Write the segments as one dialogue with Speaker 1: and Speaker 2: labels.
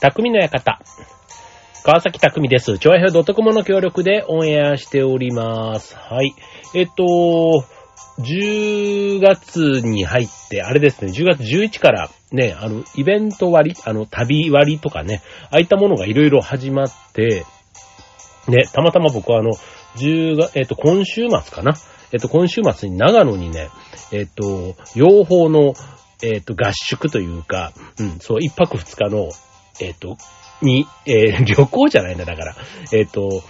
Speaker 1: 匠の館。川崎匠です。超平ドットコムの協力でオンエアしております。はい。えっと、10月に入って、あれですね、10月11からね、あの、イベント割、あの、旅割とかね、ああいったものがいろいろ始まって、ね、たまたま僕はあの、10月、えっと、今週末かな。えっと、今週末に長野にね、えっと、養蜂の、えっと、合宿というか、うん、そう、一泊二日の、えっと、に、えー、旅行じゃないんだ、だから、えっと、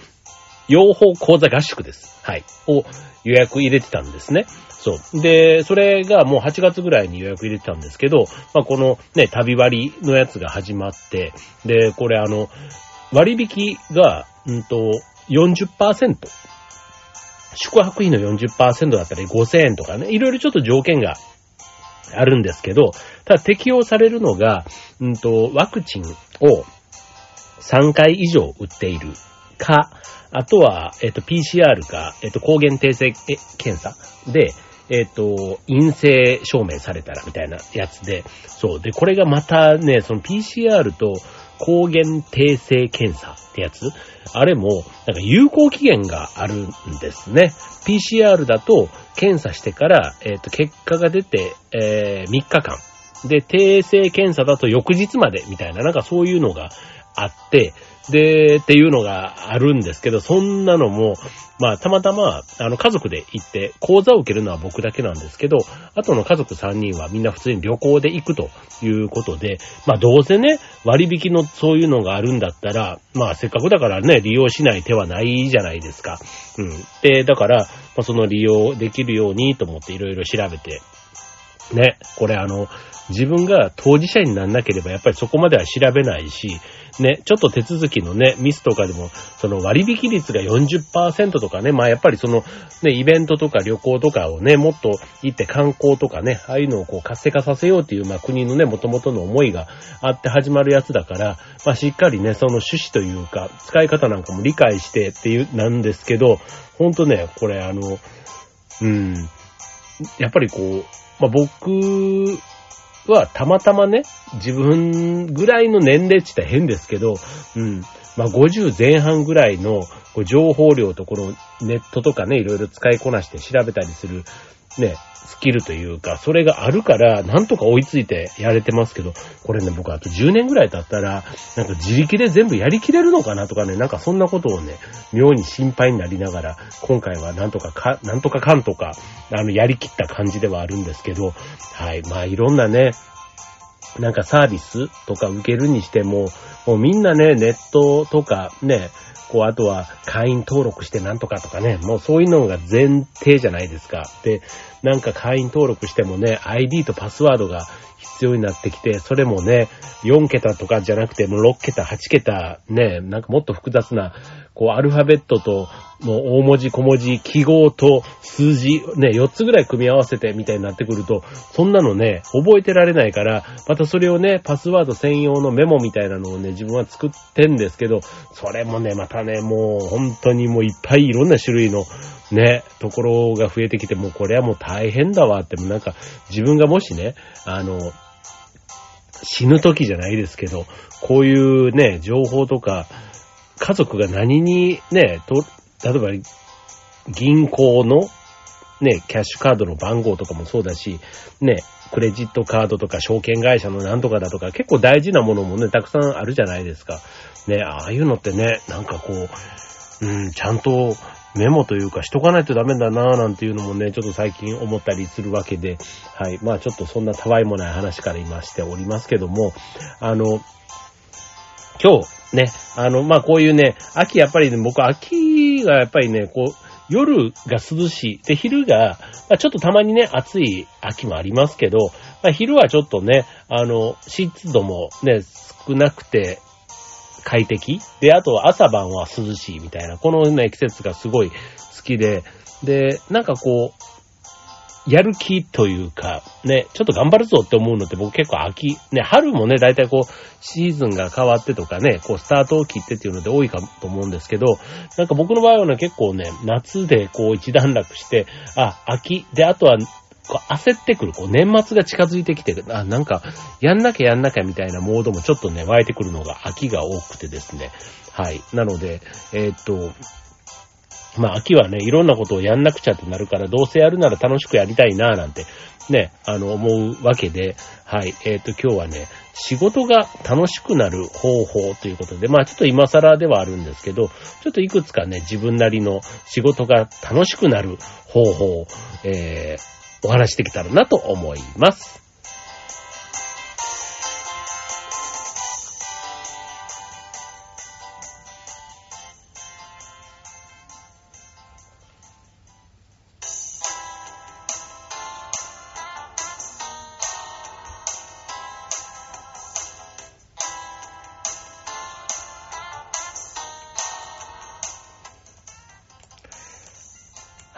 Speaker 1: 養蜂講座合宿です。はい。を予約入れてたんですね。そう。で、それがもう8月ぐらいに予約入れてたんですけど、まあ、このね、旅割のやつが始まって、で、これあの、割引が、うんと、40%。宿泊費の40%だったり5000円とかね、いろいろちょっと条件があるんですけど、ただ適用されるのが、うんと、ワクチンを3回以上打っているか、あとは、えっ、と、PCR か、えっ、と、抗原定性検査で、えっ、と、陰性証明されたらみたいなやつで、そう。で、これがまたね、その PCR と抗原定性検査ってやつ、あれも、なんか有効期限があるんですね。PCR だと、検査してから、えっ、と、結果が出て、えー、3日間。で、定性検査だと翌日までみたいな、なんかそういうのがあって、で、っていうのがあるんですけど、そんなのも、まあ、たまたま、あの、家族で行って、講座を受けるのは僕だけなんですけど、あとの家族3人はみんな普通に旅行で行くということで、まあ、どうせね、割引のそういうのがあるんだったら、まあ、せっかくだからね、利用しない手はないじゃないですか。うん。で、だから、まあ、その利用できるようにと思っていろいろ調べて、ね、これあの、自分が当事者にならなければやっぱりそこまでは調べないし、ね、ちょっと手続きのね、ミスとかでも、その割引率が40%とかね、まあやっぱりその、ね、イベントとか旅行とかをね、もっと行って観光とかね、ああいうのをこう活性化させようっていう、まあ国のね、元々の思いがあって始まるやつだから、まあしっかりね、その趣旨というか、使い方なんかも理解してっていう、なんですけど、ほんとね、これあの、うん、やっぱりこう、まあ僕はたまたまね、自分ぐらいの年齢って言ったら変ですけど、うん。まあ、50前半ぐらいの情報量とこのネットとかね、いろいろ使いこなして調べたりする、ね、スキルというか、それがあるから、なんとか追いついてやれてますけど、これね、僕あと10年ぐらい経ったら、なんか自力で全部やりきれるのかなとかね、なんかそんなことをね、妙に心配になりながら、今回はなんとかか、なんとかかんとか、あの、やりきった感じではあるんですけど、はい、まあいろんなね、なんかサービスとか受けるにしても、もうみんなね、ネットとかね、こう、あとは会員登録してなんとかとかね、もうそういうのが前提じゃないですか。で、なんか会員登録してもね、ID とパスワードが必要になってきて、それもね、4桁とかじゃなくて、もう6桁、8桁、ね、なんかもっと複雑な、こう、アルファベットと、もう大文字、小文字、記号と数字、ね、4つぐらい組み合わせてみたいになってくると、そんなのね、覚えてられないから、またそれをね、パスワード専用のメモみたいなのをね、自分は作ってんですけど、それもね、またね、もう本当にもういっぱいいろんな種類のね、ところが増えてきて、もうこれはもう大変だわって、もなんか自分がもしね、あの、死ぬ時じゃないですけど、こういうね、情報とか、家族が何にね、と、例えば、銀行のね、キャッシュカードの番号とかもそうだし、ね、クレジットカードとか証券会社のなんとかだとか、結構大事なものもね、たくさんあるじゃないですか。ね、ああいうのってね、なんかこう、うん、ちゃんとメモというかしとかないとダメだなぁなんていうのもね、ちょっと最近思ったりするわけで、はい。まあちょっとそんなたわいもない話から今しておりますけども、あの、今日ね、あの、まあこういうね、秋やっぱりね、僕秋がやっぱりね、こう、夜が涼しい。で、昼が、まあ、ちょっとたまにね、暑い秋もありますけど、まあ、昼はちょっとね、あの、湿度もね、少なくて、快適で、あと朝晩は涼しいみたいな、このね、季節がすごい好きで、で、なんかこう、やる気というか、ね、ちょっと頑張るぞって思うのって僕結構秋、ね、春もね、だいたいこう、シーズンが変わってとかね、こう、スタートを切ってっていうので多いかと思うんですけど、なんか僕の場合はね、結構ね、夏でこう一段落して、あ、秋、で、あとは、こう焦ってくる、こう年末が近づいてきてる、あ、なんか、やんなきゃやんなきゃみたいなモードもちょっとね、湧いてくるのが秋が多くてですね。はい。なので、えー、っと、まあ秋はね、いろんなことをやんなくちゃってなるから、どうせやるなら楽しくやりたいななんて、ね、あの、思うわけで、はい。えっ、と、今日はね、仕事が楽しくなる方法ということで、まあちょっと今更ではあるんですけど、ちょっといくつかね、自分なりの仕事が楽しくなる方法、えー、お話しできたらなと思います。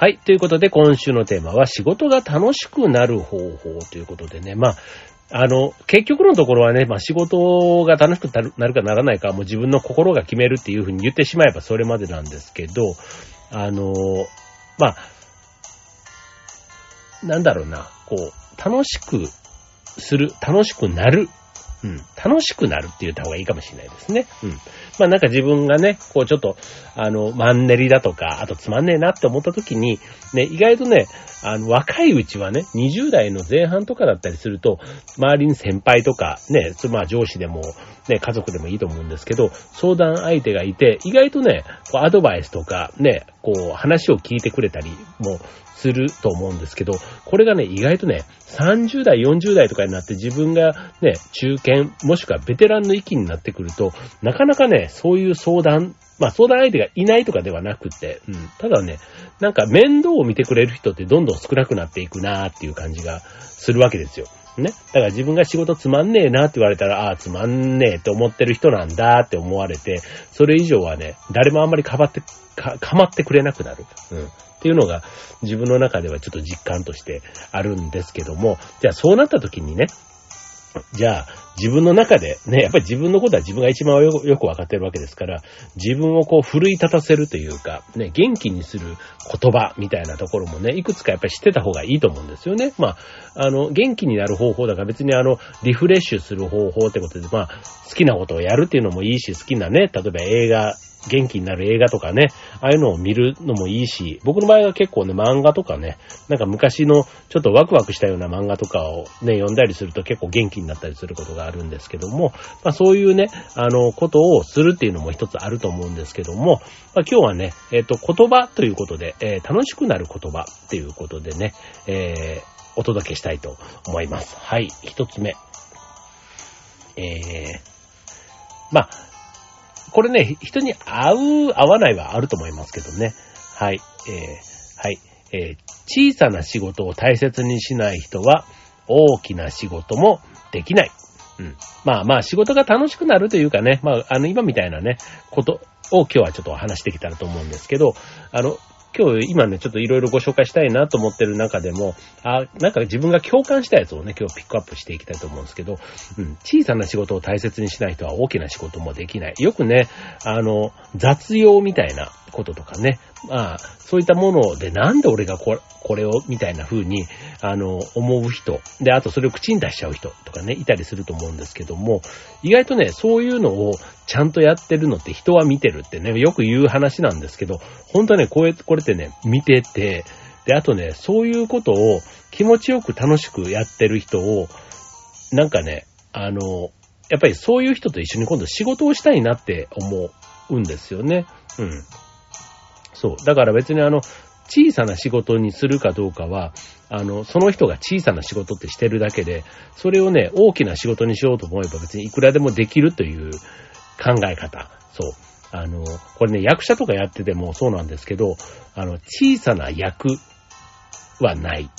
Speaker 1: はい。ということで、今週のテーマは、仕事が楽しくなる方法ということでね、まあ、あの、結局のところはね、まあ仕事が楽しくなるかならないかもう自分の心が決めるっていうふうに言ってしまえばそれまでなんですけど、あの、まあ、なんだろうな、こう、楽しくする、楽しくなるうん。楽しくなるって言った方がいいかもしれないですね。うん。まあなんか自分がね、こうちょっと、あの、マンネリだとか、あとつまんねえなって思った時に、ね、意外とね、あの、若いうちはね、20代の前半とかだったりすると、周りに先輩とか、ね、まあ上司でも、ね、家族でもいいと思うんですけど、相談相手がいて、意外とね、こうアドバイスとか、ね、こう話を聞いてくれたりもすると思うんですけど、これがね、意外とね、30代、40代とかになって自分がね、中堅、ももしくはベテランの域になってくると、なかなかね、そういう相談、まあ相談相手がいないとかではなくて、うん、ただね、なんか面倒を見てくれる人ってどんどん少なくなっていくなーっていう感じがするわけですよ。ね。だから自分が仕事つまんねえなって言われたら、ああ、つまんねえって思ってる人なんだって思われて、それ以上はね、誰もあんまりかばって、か、かまってくれなくなる。うん。っていうのが自分の中ではちょっと実感としてあるんですけども、じゃあそうなった時にね、じゃあ、自分の中で、ね、やっぱり自分のことは自分が一番よくわかってるわけですから、自分をこう奮い立たせるというか、ね、元気にする言葉みたいなところもね、いくつかやっぱり知ってた方がいいと思うんですよね。まあ、あの、元気になる方法だから別にあの、リフレッシュする方法ってことで、まあ、好きなことをやるっていうのもいいし、好きなね、例えば映画、元気になる映画とかね、ああいうのを見るのもいいし、僕の場合は結構ね、漫画とかね、なんか昔のちょっとワクワクしたような漫画とかをね、読んだりすると結構元気になったりすることがあるんですけども、まあそういうね、あの、ことをするっていうのも一つあると思うんですけども、まあ今日はね、えっ、と、言葉ということで、えー、楽しくなる言葉っていうことでね、えー、お届けしたいと思います。はい、一つ目。えー、まあ、これね、人に合う、合わないはあると思いますけどね。はい。えー、はい。えー、小さな仕事を大切にしない人は、大きな仕事もできない。うん。まあまあ、仕事が楽しくなるというかね、まあ、あの、今みたいなね、ことを今日はちょっとお話してきたらと思うんですけど、あの、今日今ね、ちょっといろいろご紹介したいなと思ってる中でも、あ、なんか自分が共感したやつをね、今日ピックアップしていきたいと思うんですけど、うん、小さな仕事を大切にしない人は大きな仕事もできない。よくね、あの、雑用みたいなこととかね、まあ、そういったものでなんで俺がこれを、みたいな風に、あの、思う人、で、あとそれを口に出しちゃう人とかね、いたりすると思うんですけども、意外とね、そういうのをちゃんとやってるのって人は見てるってね、よく言う話なんですけど、本当はね、こうやってこれってね、見てて、で、あとね、そういうことを気持ちよく楽しくやってる人を、なんかね、あの、やっぱりそういう人と一緒に今度仕事をしたいなって思うんですよね。うん。そう。だから別にあの、小さな仕事にするかどうかは、あの、その人が小さな仕事ってしてるだけで、それをね、大きな仕事にしようと思えば別にいくらでもできるという考え方。そう。あの、これね、役者とかやっててもそうなんですけど、あの、小さな役はない。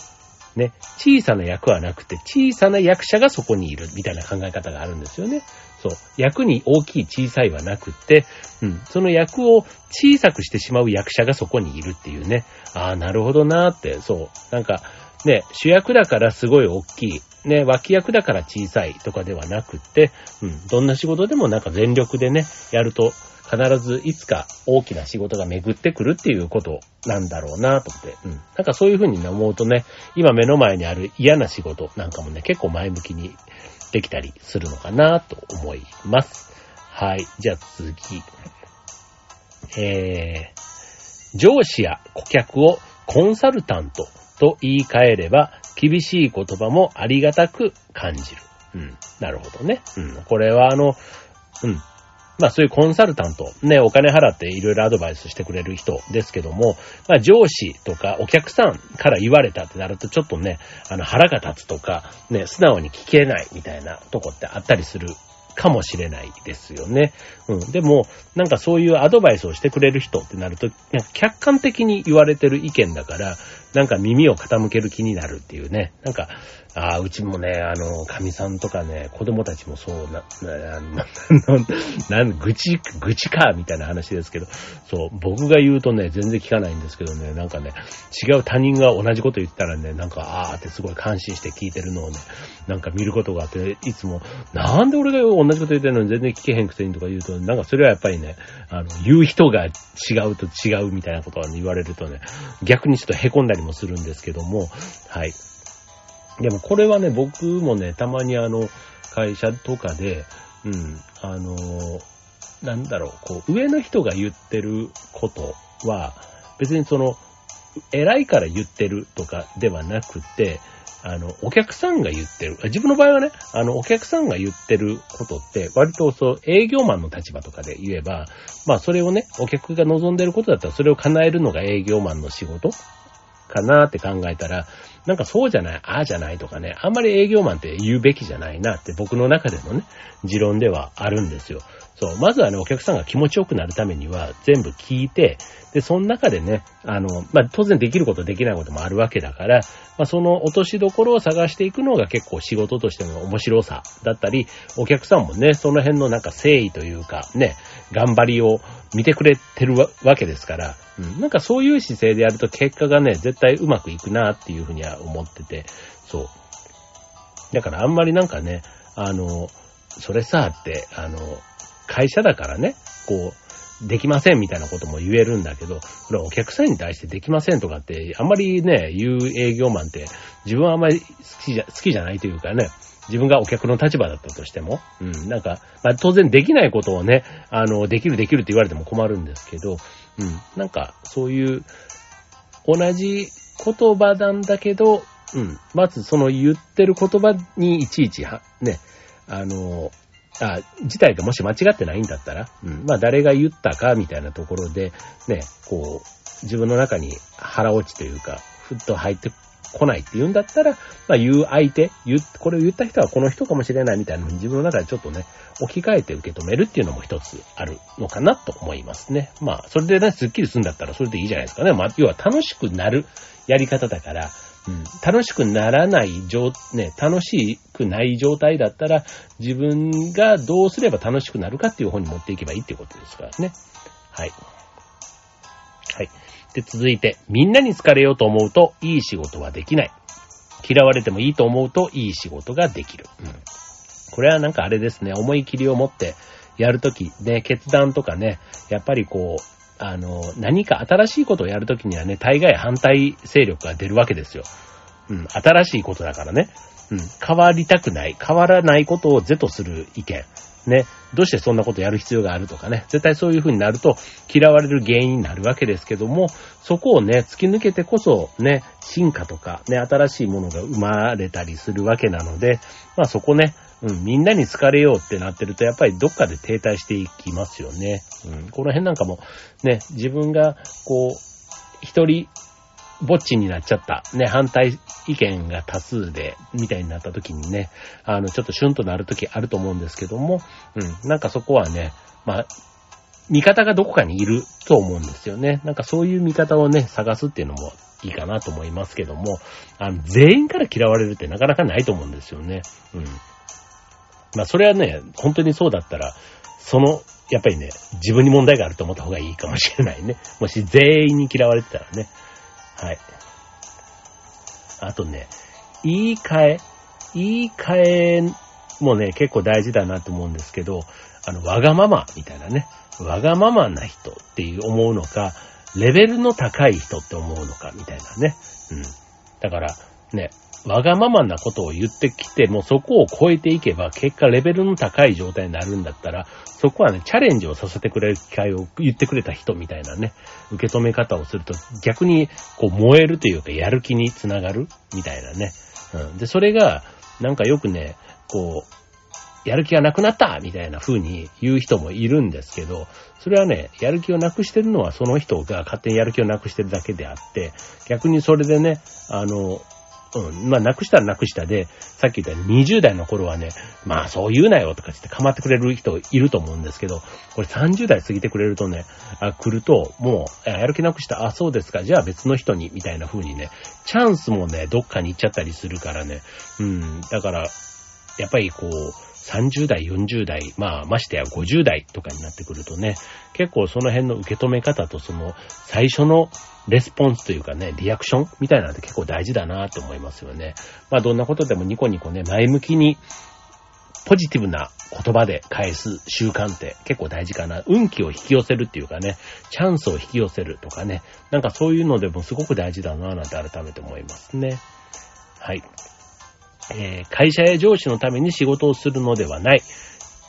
Speaker 1: ね、小さな役はなくて、小さな役者がそこにいるみたいな考え方があるんですよね。そう。役に大きい小さいはなくて、うん。その役を小さくしてしまう役者がそこにいるっていうね。ああ、なるほどなーって、そう。なんか、ね、主役だからすごい大きい、ね、脇役だから小さいとかではなくって、うん、どんな仕事でもなんか全力でね、やると必ずいつか大きな仕事が巡ってくるっていうことなんだろうなと思って、うん。なんかそういうふうに思うとね、今目の前にある嫌な仕事なんかもね、結構前向きにできたりするのかなと思います。はい。じゃあ次。えー、上司や顧客をコンサルタントと言い換えれば、厳しい言葉もありがたく感じる。うん。なるほどね。うん。これはあの、うん。まあそういうコンサルタント、ね、お金払っていろいろアドバイスしてくれる人ですけども、まあ上司とかお客さんから言われたってなるとちょっとね、あの腹が立つとか、ね、素直に聞けないみたいなとこってあったりするかもしれないですよね。うん。でも、なんかそういうアドバイスをしてくれる人ってなると、客観的に言われてる意見だから、なんか耳を傾ける気になるっていうね。なんか、ああ、うちもね、あの、神さんとかね、子供たちもそうな、な、な、な、愚痴、愚痴か、みたいな話ですけど、そう、僕が言うとね、全然聞かないんですけどね、なんかね、違う他人が同じこと言ったらね、なんか、ああってすごい感心して聞いてるのをね、なんか見ることがあって、いつも、なんで俺が同じこと言ってるのに全然聞けへんくせにとか言うと、なんかそれはやっぱりね、あの、言う人が違うと違うみたいなことは、ね、言われるとね、逆にちょっと凹んだりもするんですけども、はい。でもこれはね、僕もね、たまにあの、会社とかで、うん、あの、なんだろう、こう、上の人が言ってることは、別にその、偉いから言ってるとかではなくて、あの、お客さんが言ってる。自分の場合はね、あの、お客さんが言ってることって、割とそう、営業マンの立場とかで言えば、まあ、それをね、お客が望んでることだったら、それを叶えるのが営業マンの仕事かなって考えたら、なんかそうじゃない、ああじゃないとかね、あんまり営業マンって言うべきじゃないなって僕の中でのね、持論ではあるんですよ。そう、まずはね、お客さんが気持ちよくなるためには全部聞いて、で、その中でね、あの、まあ、当然できることできないこともあるわけだから、まあ、その落としどころを探していくのが結構仕事としての面白さだったり、お客さんもね、その辺のなんか誠意というか、ね、頑張りを見てくれてるわけですから、うん、なんかそういう姿勢でやると結果がね、絶対うまくいくなっていうふうには思ってて、そう。だからあんまりなんかね、あの、それさ、って、あの、会社だからね、こう、できませんみたいなことも言えるんだけど、これお客さんに対してできませんとかって、あんまりね、言う営業マンって自分はあんまり好きじゃ、好きじゃないというかね、自分がお客の立場だったとしても、うん、なんか、まあ当然できないことをね、あの、できるできるって言われても困るんですけど、うん、なんかそういう、同じ言葉なんだけど、うん、まずその言ってる言葉にいちいちは、ね、あの、あ、自体がもし間違ってないんだったら、うん、まあ誰が言ったかみたいなところで、ね、こう、自分の中に腹落ちというか、ふっと入ってこないって言うんだったら、まあ言う相手、言これを言った人はこの人かもしれないみたいなのに自分の中でちょっとね、置き換えて受け止めるっていうのも一つあるのかなと思いますね。まあ、それでね、スッキリするんだったらそれでいいじゃないですかね。まあ、要は楽しくなるやり方だから、うん、楽しくならない状、ね、楽しくない状態だったら、自分がどうすれば楽しくなるかっていう方に持っていけばいいっていうことですからね。はい。はい。で、続いて、みんなに好かれようと思うと、いい仕事はできない。嫌われてもいいと思うと、いい仕事ができる。うん。これはなんかあれですね、思い切りを持ってやるとき、ね、決断とかね、やっぱりこう、あの、何か新しいことをやるときにはね、大概反対勢力が出るわけですよ。うん、新しいことだからね。うん、変わりたくない、変わらないことを是とする意見。ね、どうしてそんなことやる必要があるとかね、絶対そういう風になると嫌われる原因になるわけですけども、そこをね、突き抜けてこそね、進化とかね、新しいものが生まれたりするわけなので、まあそこね、うん、みんなに好かれようってなってると、やっぱりどっかで停滞していきますよね。うん、この辺なんかも、ね、自分が、こう、一人、ぼっちになっちゃった。ね、反対意見が多数で、みたいになった時にね、あの、ちょっとシュンとなる時あると思うんですけども、うん、なんかそこはね、まあ、味方がどこかにいると思うんですよね。なんかそういう味方をね、探すっていうのもいいかなと思いますけども、あの、全員から嫌われるってなかなかないと思うんですよね。うん。まあそれはね、本当にそうだったら、その、やっぱりね、自分に問題があると思った方がいいかもしれないね。もし全員に嫌われてたらね。はい。あとね、言い換え、言い換えもね、結構大事だなと思うんですけど、あの、わがままみたいなね、わがままな人っていう思うのか、レベルの高い人って思うのかみたいなね。うん。だから、ね、わがままなことを言ってきて、もうそこを超えていけば、結果レベルの高い状態になるんだったら、そこはね、チャレンジをさせてくれる機会を言ってくれた人みたいなね、受け止め方をすると、逆に、こう、燃えるというか、やる気につながるみたいなね。うん。で、それが、なんかよくね、こう、やる気がなくなったみたいな風に言う人もいるんですけど、それはね、やる気をなくしてるのはその人が勝手にやる気をなくしてるだけであって、逆にそれでね、あの、うん、まあ、なくしたらなくしたで、さっき言ったように20代の頃はね、まあそう言うなよとか言って構ってくれる人いると思うんですけど、これ30代過ぎてくれるとね、あ来ると、もう、やる気なくした、あ、そうですか、じゃあ別の人に、みたいな風にね、チャンスもね、どっかに行っちゃったりするからね、うん、だから、やっぱりこう、30代、40代、まあ、ましてや50代とかになってくるとね、結構その辺の受け止め方とその最初のレスポンスというかね、リアクションみたいなのって結構大事だなって思いますよね。まあどんなことでもニコニコね、前向きにポジティブな言葉で返す習慣って結構大事かな。運気を引き寄せるっていうかね、チャンスを引き寄せるとかね、なんかそういうのでもすごく大事だななんて改めて思いますね。はい。えー、会社や上司のために仕事をするのではない。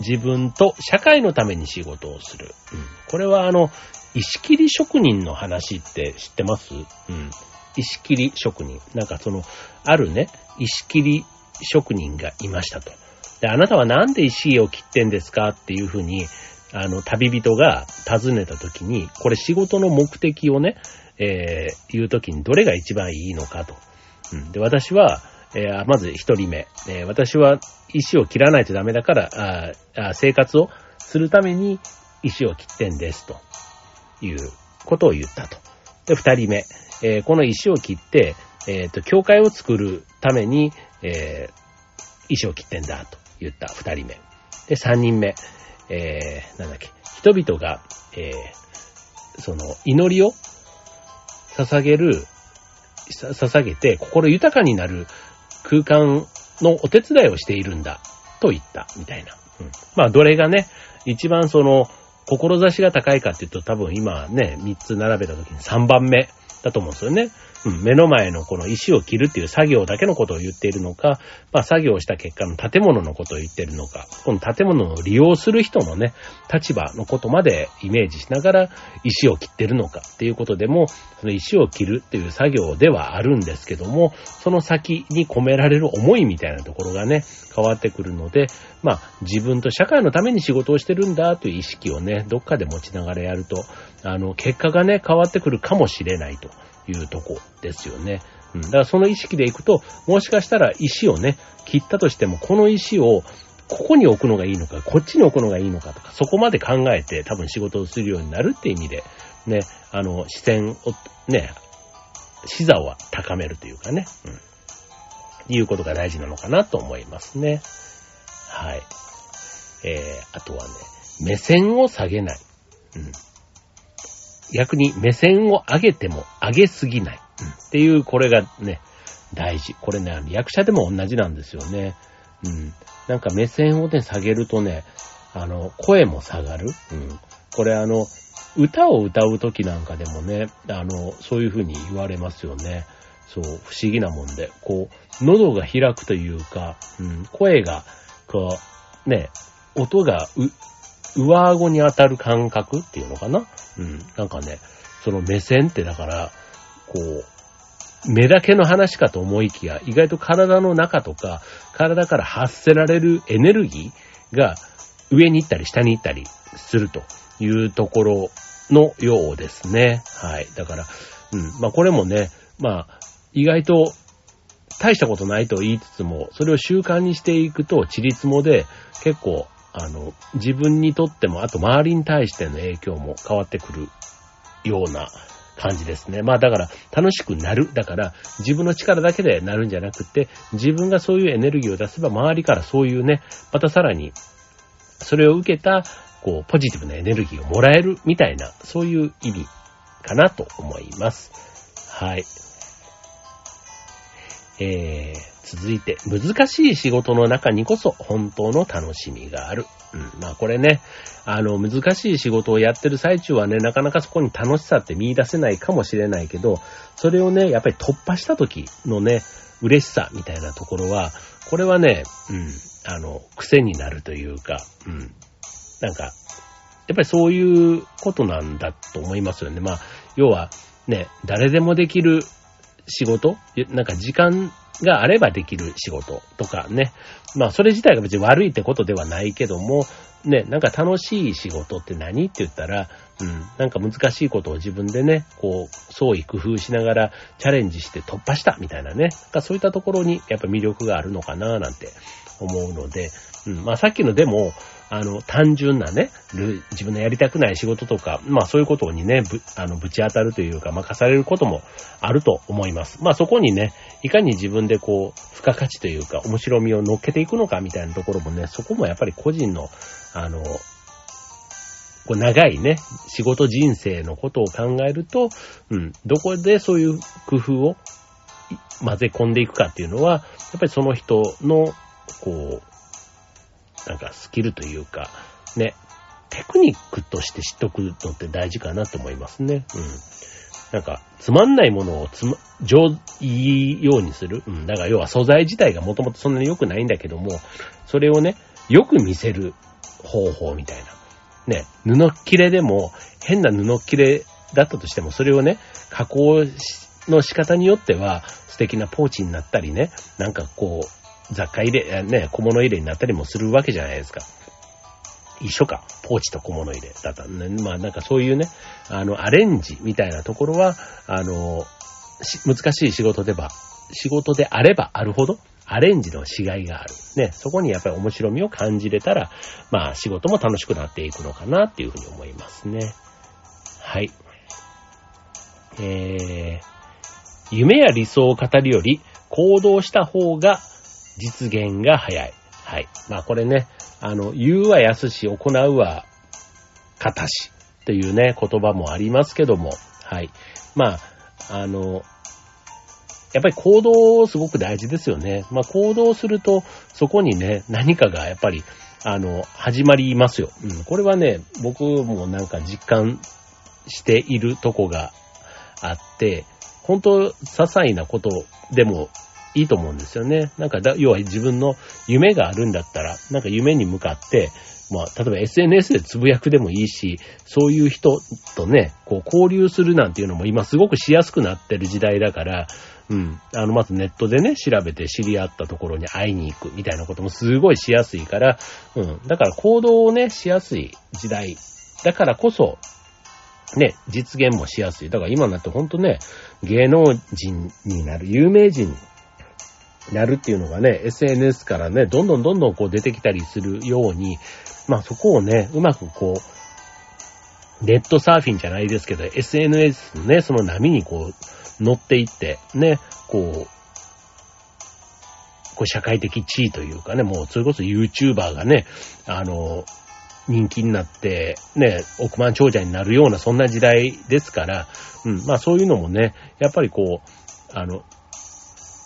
Speaker 1: 自分と社会のために仕事をする。うん、これはあの、石切り職人の話って知ってます？うん。石切り職人。なんかその、あるね、石切り職人がいましたと。で、あなたはなんで石を切ってんですかっていうふうに、あの、旅人が尋ねたときに、これ仕事の目的をね、えー、言うときにどれが一番いいのかと。うん。で、私は、えー、まず一人目、えー、私は石を切らないとダメだからあ生活をするために石を切ってんですと。いうことを言ったと。で、二人目、えー、この石を切って、えっ、と、教会を作るために、え石を切ってんだと言った。二人目。で、三人目、えなんだっけ、人々が、えその、祈りを捧げる、捧げて心豊かになる空間のお手伝いをしているんだ、と言った、みたいな。うん、まあ、どれがね、一番その、志が高いかって言うと多分今ね、3つ並べた時に3番目だと思うんですよね。目の前のこの石を切るっていう作業だけのことを言っているのか、まあ作業した結果の建物のことを言っているのか、この建物を利用する人のね、立場のことまでイメージしながら石を切ってるのかっていうことでも、その石を切るっていう作業ではあるんですけども、その先に込められる思いみたいなところがね、変わってくるので、まあ自分と社会のために仕事をしてるんだという意識をね、どっかで持ちながらやると、あの、結果がね、変わってくるかもしれないと。いうとこですよね。うん。だからその意識でいくと、もしかしたら石をね、切ったとしても、この石をここに置くのがいいのか、こっちに置くのがいいのかとか、そこまで考えて多分仕事をするようになるって意味で、ね、あの、視線を、ね、視座を高めるというかね、うん。いうことが大事なのかなと思いますね。はい。えー、あとはね、目線を下げない。うん。逆に目線を上げても上げすぎない。うん、っていう、これがね、大事。これね、役者でも同じなんですよね。うん。なんか目線をね、下げるとね、あの、声も下がる。うん。これあの、歌を歌う時なんかでもね、あの、そういう風に言われますよね。そう、不思議なもんで。こう、喉が開くというか、うん、声が、こう、ね、音が、上顎に当たる感覚っていうのかな？うん。なんかね、その目線ってだから、こう、目だけの話かと思いきや、意外と体の中とか、体から発せられるエネルギーが上に行ったり下に行ったりするというところのようですね。はい。だから、うん。まあこれもね、まあ、意外と大したことないと言いつつも、それを習慣にしていくと、ちりつもで結構あの、自分にとっても、あと周りに対しての影響も変わってくるような感じですね。まあだから楽しくなる。だから自分の力だけでなるんじゃなくて、自分がそういうエネルギーを出せば周りからそういうね、またさらにそれを受けた、こう、ポジティブなエネルギーをもらえるみたいな、そういう意味かなと思います。はい。えー、続いて、難しい仕事の中にこそ本当の楽しみがある。うん。まあこれね、あの、難しい仕事をやってる最中はね、なかなかそこに楽しさって見出せないかもしれないけど、それをね、やっぱり突破した時のね、嬉しさみたいなところは、これはね、うん、あの、癖になるというか、うん。なんか、やっぱりそういうことなんだと思いますよね。まあ、要は、ね、誰でもできる仕事？なんか時間があればできる仕事とかね。まあそれ自体が別に悪いってことではないけども、ね、なんか楽しい仕事って何って言ったら、うん、なんか難しいことを自分でね、こう、創意工夫しながらチャレンジして突破したみたいなね。なんそういったところにやっぱ魅力があるのかななんて思うので、うん、まあさっきのでも、あの、単純なね、自分のやりたくない仕事とか、まあそういうことにね、ぶ、あの、ぶち当たるというか、任されることもあると思います。まあそこにね、いかに自分でこう、付加価値というか、面白みを乗っけていくのかみたいなところもね、そこもやっぱり個人の、あの、こう長いね、仕事人生のことを考えると、うん、どこでそういう工夫を混ぜ込んでいくかっていうのは、やっぱりその人の、こう、なんかスキルというか、ね、テクニックとして知っとくのって大事かなと思いますね。うん。なんか、つまんないものをつま、上、いいようにする。うん。だから要は素材自体がもともとそんなに良くないんだけども、それをね、よく見せる方法みたいな。ね、布切れでも、変な布切れだったとしても、それをね、加工の仕方によっては、素敵なポーチになったりね、なんかこう、雑貨入れ、ね、小物入れになったりもするわけじゃないですか。一緒か。ポーチと小物入れだったね。まあなんかそういうね、あの、アレンジみたいなところは、あの、し難しい仕事でば、仕事であればあるほど、アレンジのしがいがある。ね、そこにやっぱり面白みを感じれたら、まあ仕事も楽しくなっていくのかなっていうふうに思いますね。はい。えー、夢や理想を語るより行動した方が実現が早い。はい。まあこれね、あの、言うは安し、行うは形しというね、言葉もありますけども、はい。まあ、あの、やっぱり行動すごく大事ですよね。まあ行動すると、そこにね、何かがやっぱり、あの、始まりますよ。うん。これはね、僕もなんか実感しているとこがあって、本当、些細なことでもいいと思うんですよね。なんかだ、要は自分の夢があるんだったら、なんか夢に向かって、まあ、例えば SNS でつぶやくでもいいし、そういう人とね、こう交流するなんていうのも今すごくしやすくなってる時代だから、うん。あの、まずネットでね、調べて知り合ったところに会いに行くみたいなこともすごいしやすいから、うん。だから行動をね、しやすい時代だからこそ、ね、実現もしやすい。だから今になってほんとね、芸能人になる、有名人なるっていうのがね、SNS からね、どんどんどんどんこう出てきたりするように、まあそこをね、うまくこう、ネットサーフィンじゃないですけど、SNS のね、その波にこう、乗っていって、ね、こう、こう社会的地位というかね、もうそれこそ YouTuber がね、あの、人気になって、ね、億万長者になるようなそんな時代ですから、うん、まあそういうのもね、やっぱりこう、あの、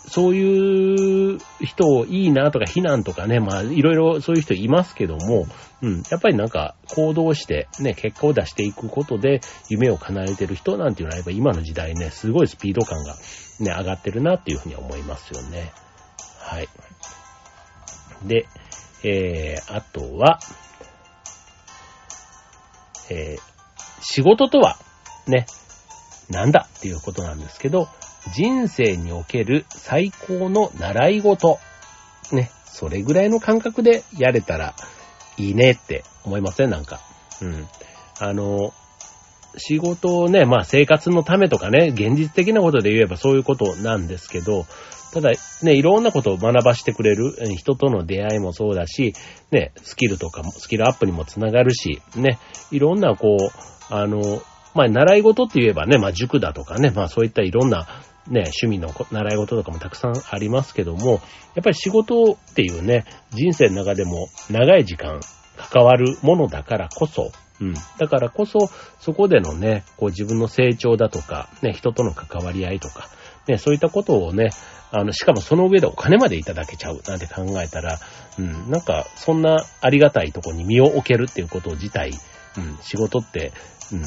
Speaker 1: そういう人をいいなとか非難とかね、まあいろいろそういう人いますけども、うん、やっぱりなんか行動してね、結果を出していくことで夢を叶えてる人なんていうのはやっぱ今の時代ね、すごいスピード感がね、上がってるなっていうふうに思いますよね。はい。で、えー、あとは、えー、仕事とは、ね、なんだっていうことなんですけど、人生における最高の習い事。ね、それぐらいの感覚でやれたらいいねって思いません？なんか。うん。あの、仕事をね、まあ生活のためとかね、現実的なことで言えばそういうことなんですけど、ただね、いろんなことを学ばしてくれる、人との出会いもそうだし、ね、スキルとかも、スキルアップにもつながるし、ね、いろんなこう、あの、まあ、習い事って言えばね、まあ、塾だとかね、まあ、そういったいろんなね、趣味の習い事とかもたくさんありますけども、やっぱり仕事っていうね、人生の中でも長い時間関わるものだからこそ、うん。だからこそ、そこでのね、こう自分の成長だとか、ね、人との関わり合いとか、ね、そういったことをね、あの、しかもその上でお金までいただけちゃうなんて考えたら、うん、なんか、そんなありがたいとこに身を置けるっていうこと自体、うん、仕事って、うん、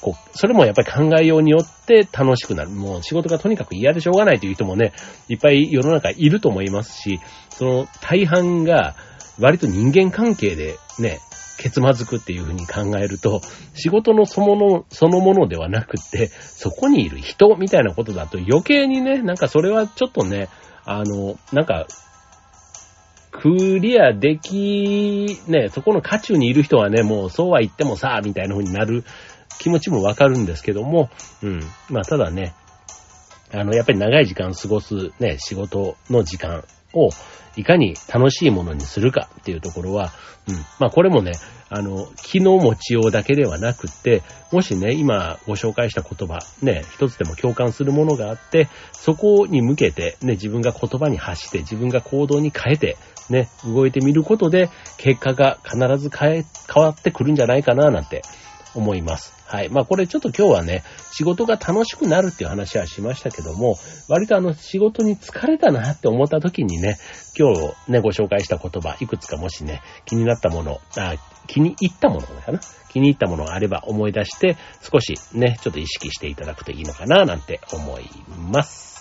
Speaker 1: こう、それもやっぱり考えようによって楽しくなる。もう仕事がとにかく嫌でしょうがないという人もね、いっぱい世の中いると思いますし、その大半が割と人間関係でね、けつまずくっていうふうに考えると、仕事のそのもの、そのものではなくって、そこにいる人みたいなことだと余計にね、なんかそれはちょっとね、あの、なんか、クリアでき、ね、そこの渦中にいる人はね、もうそうは言ってもさ、みたいな風になる気持ちもわかるんですけども、うん。まあただね、あの、やっぱり長い時間過ごすね、仕事の時間を、いかに楽しいものにするかっていうところは、うん。まあこれもね、あの、気の持ちようだけではなくって、もしね、今ご紹介した言葉、ね、一つでも共感するものがあって、そこに向けて、ね、自分が言葉に発して、自分が行動に変えて、ね、動いてみることで、結果が必ず変え、変わってくるんじゃないかな、なんて思います。はい。まあこれちょっと今日はね、仕事が楽しくなるっていう話はしましたけども、割とあの仕事に疲れたなって思った時にね、今日ね、ご紹介した言葉、いくつかもしね、気になったもの、あ気に入ったものかな？気に入ったものがあれば思い出して、少しね、ちょっと意識していただくといいのかななんて思います。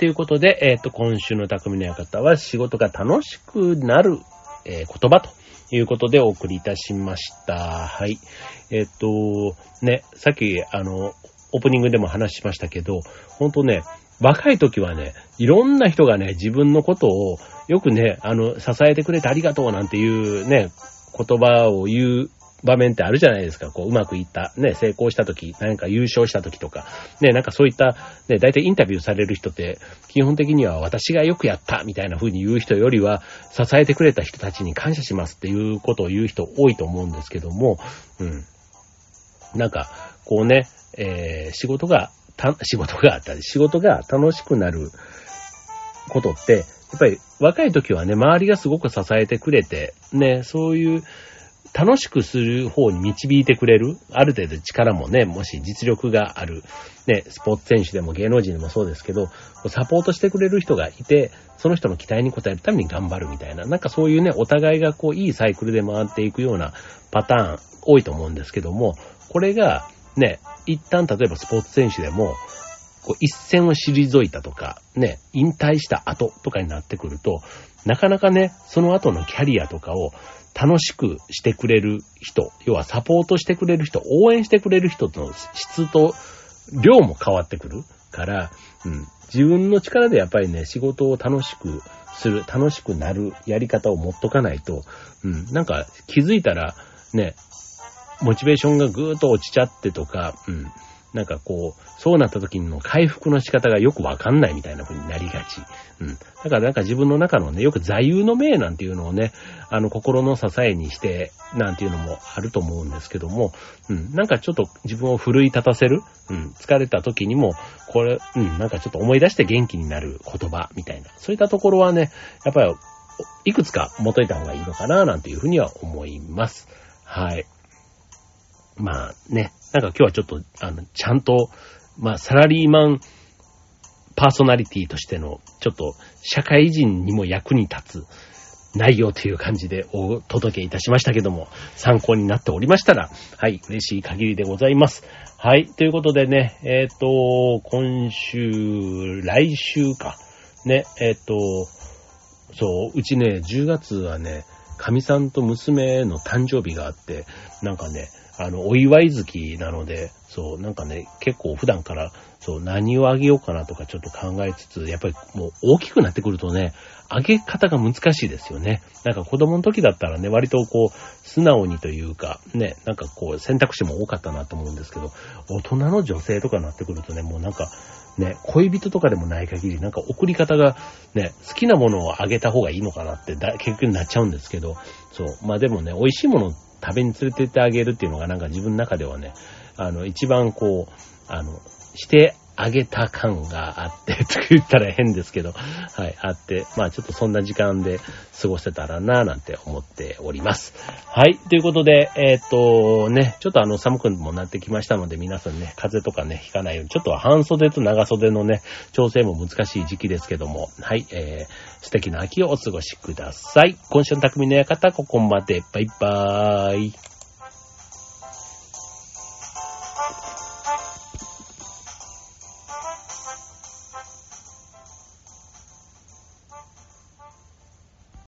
Speaker 1: ということで、えっ、ー、と、今週の匠の館は仕事が楽しくなる、えー、言葉ということでお送りいたしました。はい。えっ、ー、と、ね、さっき、あの、オープニングでも話しましたけど、ほんとね、若い時はね、いろんな人がね、自分のことをよくね、あの、支えてくれてありがとうなんていうね、言葉を言う場面ってあるじゃないですか。こう、うまくいった、ね、成功した時、何か優勝した時とか、ね、なんかそういった、ね、大体インタビューされる人って、基本的には私がよくやったみたいな風に言う人よりは、支えてくれた人たちに感謝しますっていうことを言う人多いと思うんですけども、うん。なんか、こうね、えー、仕事が、た、仕事があったり、仕事が楽しくなることって、やっぱり若い時はね、周りがすごく支えてくれて、ね、そういう、楽しくする方に導いてくれる、ある程度力もね、もし実力がある、ね、スポーツ選手でも芸能人でもそうですけど、サポートしてくれる人がいて、その人の期待に応えるために頑張るみたいな、なんかそういうね、お互いがこう、いいサイクルで回っていくようなパターン多いと思うんですけども、これが、ね、一旦例えばスポーツ選手でも、こう一線を退いたとか、ね、引退した後とかになってくると、なかなかね、その後のキャリアとかを楽しくしてくれる人、要はサポートしてくれる人、応援してくれる人の質と量も変わってくるから、うん、自分の力でやっぱりね、仕事を楽しくする、楽しくなるやり方を持っとかないと、うん、なんか気づいたら、ね、モチベーションがぐーっと落ちちゃってとか、うん、なんかこう、そうなった時の回復の仕方がよくわかんないみたいな風になりがち。うん。だからなんか自分の中のね、よく座右の銘なんていうのをね、あの、心の支えにして、なんていうのもあると思うんですけども、うん。なんかちょっと自分を奮い立たせる、うん。疲れた時にも、これ、うん。なんかちょっと思い出して元気になる言葉みたいな。そういったところはね、やっぱり、いくつか持っといた方がいいのかな、なんていうふうには思います。はい。まあね、なんか今日はちょっと、あの、ちゃんと、まあ、サラリーマンパーソナリティとしての、ちょっと、社会人にも役に立つ内容という感じでお届けいたしましたけども、参考になっておりましたら、はい、嬉しい限りでございます。はい、ということでね、えっ、ー、と、今週、来週か、ね、えっ、ー、と、そう、うちね、10月はね、神さんと娘の誕生日があって、なんかね、あの、お祝い月なので、そう、なんかね、結構普段から、そう、何をあげようかなとかちょっと考えつつ、やっぱりもう大きくなってくるとね、あげ方が難しいですよね。なんか子供の時だったらね、割とこう、素直にというか、ね、なんかこう、選択肢も多かったなと思うんですけど、大人の女性とかになってくるとね、もうなんか、ね、恋人とかでもない限り、なんか送り方がね、好きなものをあげた方がいいのかなってだ結局になっちゃうんですけど、そう。まあでもね、美味しいもの食べに連れてってあげるっていうのがなんか自分の中ではね、あの、一番こう、あの、してあげた感があって、と言ったら変ですけど、はい、あって、まあちょっとそんな時間で過ごせたらなぁなんて思っております。はい、ということで、えー、っとね、ちょっとあの寒くもなってきましたので皆さんね、風邪とかね、ひかないように、ちょっと半袖と長袖のね、調整も難しい時期ですけども、はい、えー、素敵な秋をお過ごしください。今週の匠の館、ここまで。バイバーイ。